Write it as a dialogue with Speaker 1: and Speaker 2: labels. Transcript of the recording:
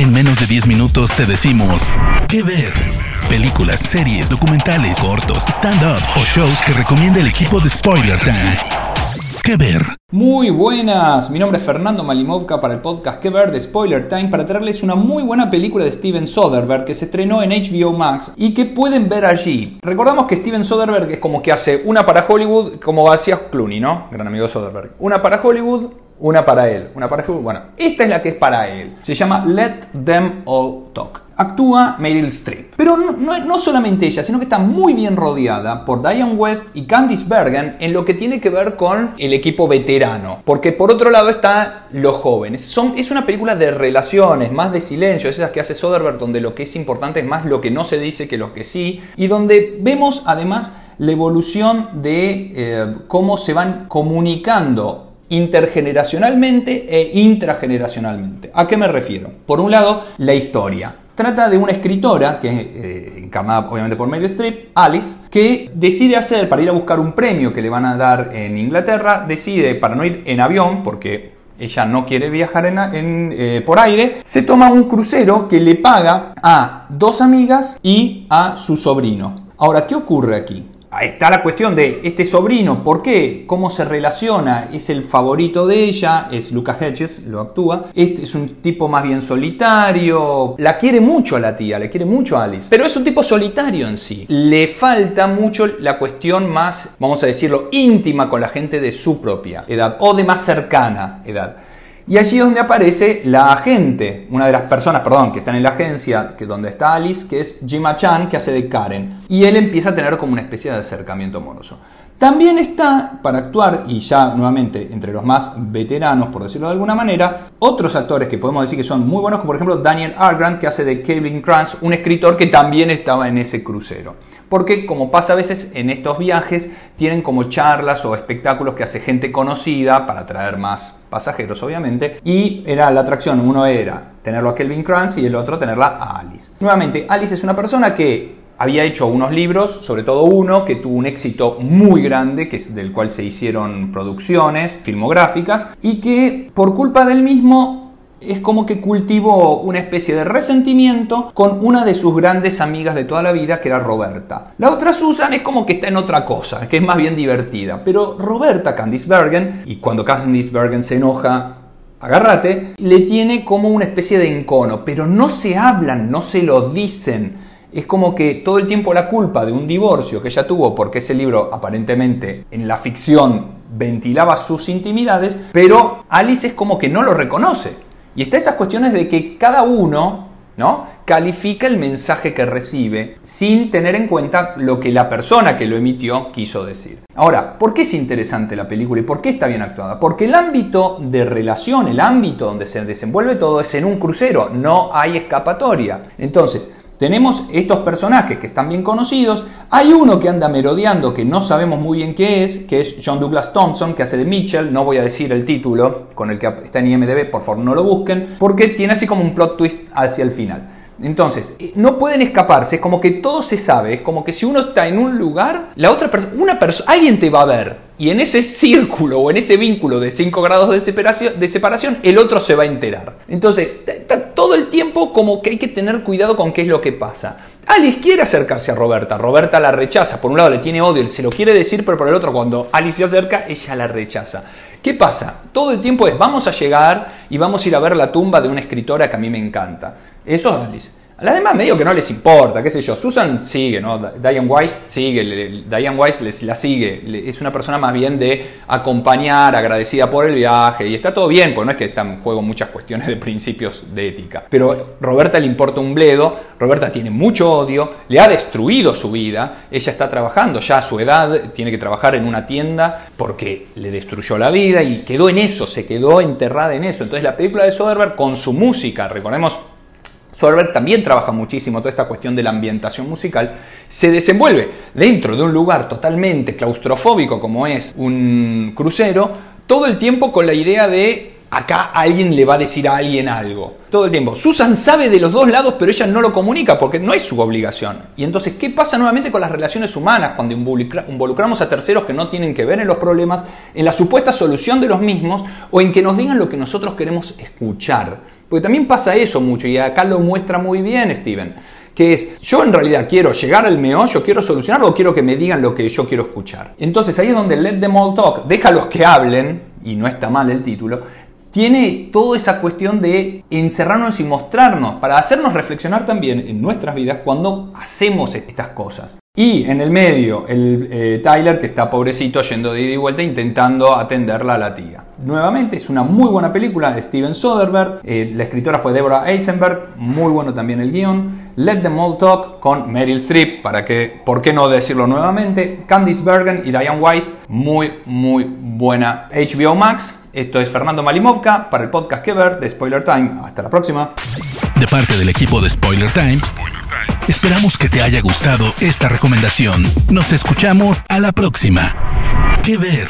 Speaker 1: En menos de 10 minutos te decimos qué ver. Películas, series, documentales, cortos, stand-ups o shows que recomienda el equipo de Spoiler Time. ¿Qué ver?
Speaker 2: Muy buenas, mi nombre es Fernando Malimovka para el podcast Que ver de Spoiler Time para traerles una muy buena película de Steven Soderbergh que se estrenó en HBO Max y que pueden ver allí. Recordamos que Steven Soderbergh es como que hace una para Hollywood, como hacía Clooney, ¿no? Gran amigo de Soderbergh. Una para Hollywood, una para él. Una para Hollywood. Bueno, esta es la que es para él. Se llama Let Them All Talk actúa Meryl Streep. Pero no, solamente ella, sino que está muy bien rodeada por Diane West y Candice Bergen en lo que tiene que ver con el equipo veterano. Porque por otro lado están los jóvenes. Son, es una película de relaciones, más de silencio, esas que hace Soderbergh, donde lo que es importante es más lo que no se dice que lo que sí. Y donde vemos además la evolución de eh, cómo se van comunicando intergeneracionalmente e intrageneracionalmente. ¿A qué me refiero? Por un lado, la historia. Trata de una escritora, que es eh, obviamente por Meryl Streep, Alice, que decide hacer, para ir a buscar un premio que le van a dar en Inglaterra, decide, para no ir en avión, porque ella no quiere viajar en, eh, por aire, se toma un crucero que le paga a dos amigas y a su sobrino. Ahora, ¿qué ocurre aquí? Está la cuestión de este sobrino, ¿por qué? ¿Cómo se relaciona? Es el favorito de ella, es Lucas Hedges, lo actúa. Este es un tipo más bien solitario, la quiere mucho a la tía, le quiere mucho a Alice, pero es un tipo solitario en sí. Le falta mucho la cuestión más, vamos a decirlo, íntima con la gente de su propia edad o de más cercana edad. Y allí es donde aparece la agente, una de las personas, perdón, que están en la agencia, que donde está Alice, que es Jima Chan, que hace de Karen. Y él empieza a tener como una especie de acercamiento amoroso. También está, para actuar, y ya nuevamente entre los más veteranos, por decirlo de alguna manera, otros actores que podemos decir que son muy buenos, como por ejemplo Daniel Argrant, que hace de Kevin Kranz, un escritor que también estaba en ese crucero porque como pasa a veces en estos viajes, tienen como charlas o espectáculos que hace gente conocida para atraer más pasajeros, obviamente, y era la atracción, uno era tenerlo a Kelvin Kranz y el otro tenerla a Alice. Nuevamente, Alice es una persona que había hecho unos libros, sobre todo uno que tuvo un éxito muy grande, que del cual se hicieron producciones filmográficas, y que por culpa del mismo es como que cultivó una especie de resentimiento con una de sus grandes amigas de toda la vida, que era Roberta. La otra Susan es como que está en otra cosa, que es más bien divertida. Pero Roberta, Candice Bergen, y cuando Candice Bergen se enoja, agárrate, le tiene como una especie de encono, pero no se hablan, no se lo dicen. Es como que todo el tiempo la culpa de un divorcio que ella tuvo, porque ese libro aparentemente en la ficción ventilaba sus intimidades, pero Alice es como que no lo reconoce. Y está estas cuestiones de que cada uno, ¿no? califica el mensaje que recibe sin tener en cuenta lo que la persona que lo emitió quiso decir. Ahora, ¿por qué es interesante la película y por qué está bien actuada? Porque el ámbito de relación, el ámbito donde se desenvuelve todo es en un crucero, no hay escapatoria. Entonces, tenemos estos personajes que están bien conocidos. Hay uno que anda merodeando que no sabemos muy bien qué es, que es John Douglas Thompson, que hace de Mitchell. No voy a decir el título con el que está en IMDb, por favor no lo busquen, porque tiene así como un plot twist hacia el final. Entonces, eh, no pueden escaparse, es como que todo se sabe, es como que si uno está en un lugar, la otra persona, una persona, alguien te va a ver, y en ese círculo o en ese vínculo de 5 grados de separación, de separación, el otro se va a enterar. Entonces, está todo el tiempo como que hay que tener cuidado con qué es lo que pasa. Alice quiere acercarse a Roberta, Roberta la rechaza, por un lado le tiene odio, se lo quiere decir, pero por el otro cuando Alice se acerca, ella la rechaza. ¿Qué pasa? Todo el tiempo es vamos a llegar y vamos a ir a ver la tumba de una escritora que a mí me encanta. Eso es Alice. A las demás medio que no les importa, qué sé yo. Susan sigue, ¿no? Diane Weiss sigue, Diane Weiss les, la sigue. Es una persona más bien de acompañar, agradecida por el viaje. Y está todo bien, porque no es que están en juego muchas cuestiones de principios de ética. Pero Roberta le importa un bledo. Roberta tiene mucho odio, le ha destruido su vida. Ella está trabajando ya a su edad, tiene que trabajar en una tienda porque le destruyó la vida y quedó en eso, se quedó enterrada en eso. Entonces la película de Soderbergh con su música, recordemos Soderbergh también trabaja muchísimo toda esta cuestión de la ambientación musical, se desenvuelve dentro de un lugar totalmente claustrofóbico como es un crucero, todo el tiempo con la idea de acá alguien le va a decir a alguien algo. Todo el tiempo. Susan sabe de los dos lados, pero ella no lo comunica porque no es su obligación. Y entonces, ¿qué pasa nuevamente con las relaciones humanas cuando involucramos a terceros que no tienen que ver en los problemas, en la supuesta solución de los mismos o en que nos digan lo que nosotros queremos escuchar? Porque también pasa eso mucho y acá lo muestra muy bien Steven que es, yo en realidad quiero llegar al meollo, quiero solucionarlo o quiero que me digan lo que yo quiero escuchar. Entonces ahí es donde Let Them All Talk, déjalos que hablen, y no está mal el título, tiene toda esa cuestión de encerrarnos y mostrarnos para hacernos reflexionar también en nuestras vidas cuando hacemos estas cosas. Y en el medio, el eh, Tyler que está pobrecito yendo de ida y vuelta intentando atenderla a la tía. Nuevamente es una muy buena película de Steven Soderbergh, eh, la escritora fue Deborah Eisenberg, muy bueno también el guion. Let Them All Talk con Meryl Streep, para que, ¿por qué no decirlo nuevamente? Candice Bergen y Diane Weiss, muy muy buena. HBO Max, esto es Fernando Malimovka para el podcast que ver de Spoiler Time. Hasta la próxima.
Speaker 1: De parte del equipo de Spoiler Time, esperamos que te haya gustado esta recomendación. Nos escuchamos a la próxima. Que ver.